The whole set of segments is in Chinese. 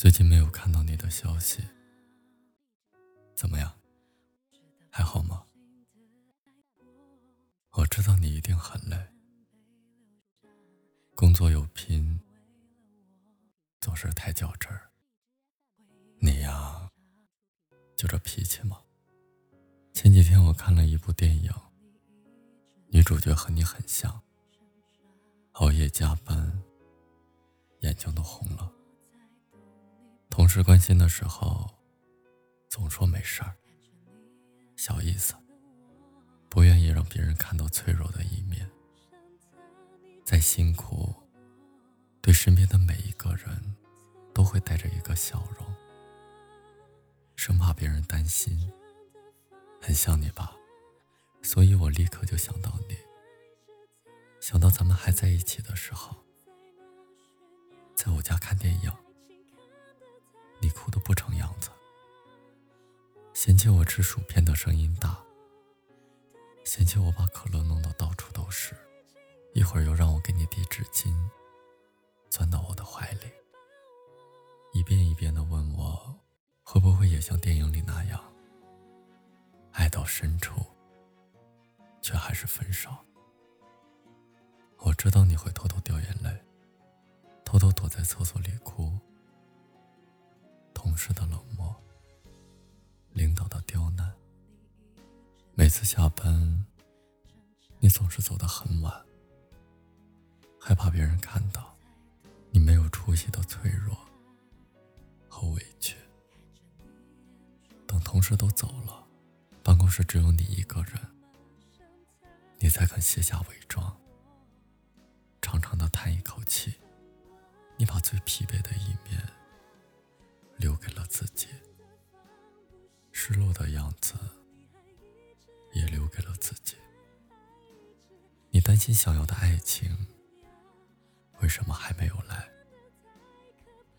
最近没有看到你的消息，怎么样？还好吗？我知道你一定很累，工作有拼，总是太较真儿。你呀，就这脾气吗？前几天我看了一部电影，女主角和你很像，熬夜加班，眼睛都红了。同事关心的时候，总说没事儿，小意思，不愿意让别人看到脆弱的一面。再辛苦，对身边的每一个人，都会带着一个笑容，生怕别人担心。很像你吧，所以我立刻就想到你，想到咱们还在一起的时候，在我家看电影。你哭得不成样子，嫌弃我吃薯片的声音大，嫌弃我把可乐弄得到处都是，一会儿又让我给你递纸巾，钻到我的怀里，一遍一遍的问我，会不会也像电影里那样，爱到深处，却还是分手。我知道你会偷偷掉眼泪，偷偷躲在厕所里哭。同事的冷漠，领导的刁难。每次下班，你总是走得很晚，害怕别人看到你没有出息的脆弱和委屈。等同事都走了，办公室只有你一个人，你才肯卸下伪装，长长的叹一口气。你把最疲惫的一面。心想要的爱情为什么还没有来？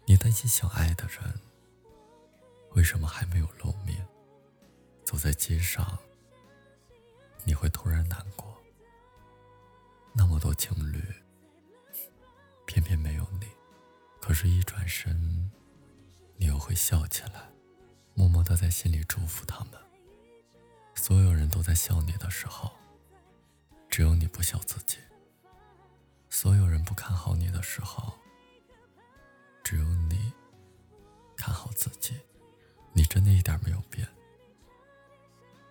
你担心想爱的人为什么还没有露面？走在街上，你会突然难过。那么多情侣，偏偏没有你。可是，一转身。你又会笑起来，默默的在心里祝福他们。所有人都在笑你的时候，只有你不笑自己。所有人不看好你的时候，只有你看好自己。你真的一点没有变。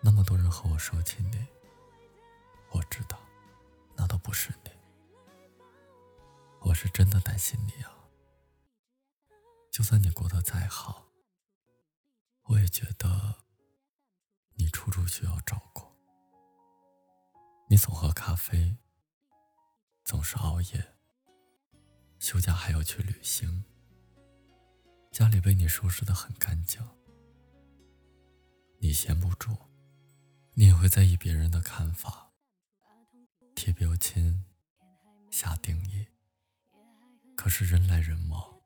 那么多人和我说起你，我知道，那都不是你。我是真的担心你啊。就算你过得再好，我也觉得你处处需要照顾。咖啡，总是熬夜，休假还要去旅行，家里被你收拾的很干净。你闲不住，你也会在意别人的看法，贴标签，下定义。可是人来人往。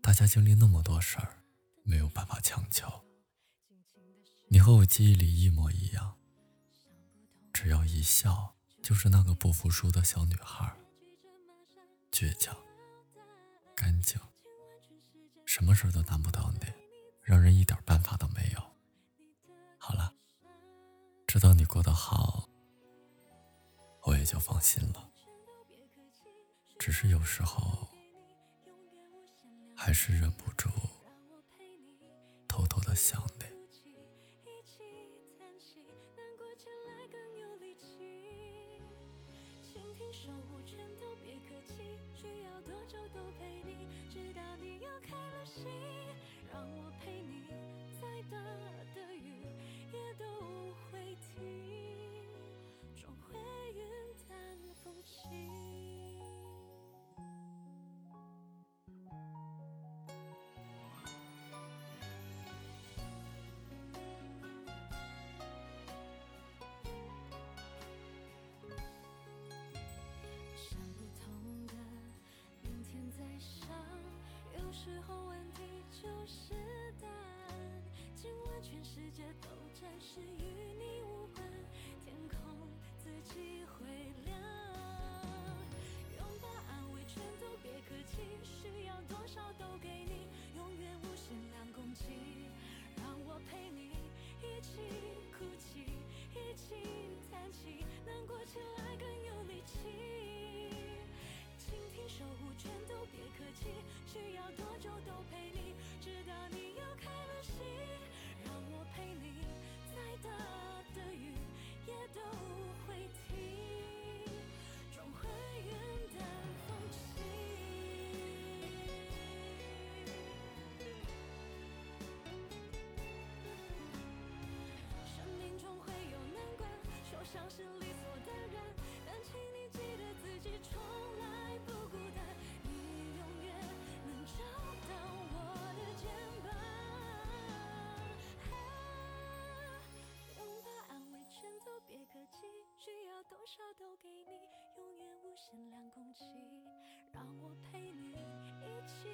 大家经历那么多事儿，没有办法强求。你和我记忆里一模一样，只要一笑，就是那个不服输的小女孩，倔强、干净，什么事都难不倒你，让人一点办法都没有。好了，知道你过得好，我也就放心了。只是有时候。还是忍不住偷偷的想你。请守护，全都别客气。需要多久都陪你，直到你又开了心，让我陪你。再大的雨也都会停。问题就是答案，今晚全世界都暂时与你多少都给你，永远无限量空气，让我陪你一起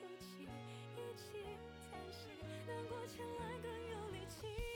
哭泣，一起叹息，难过起来更有力气。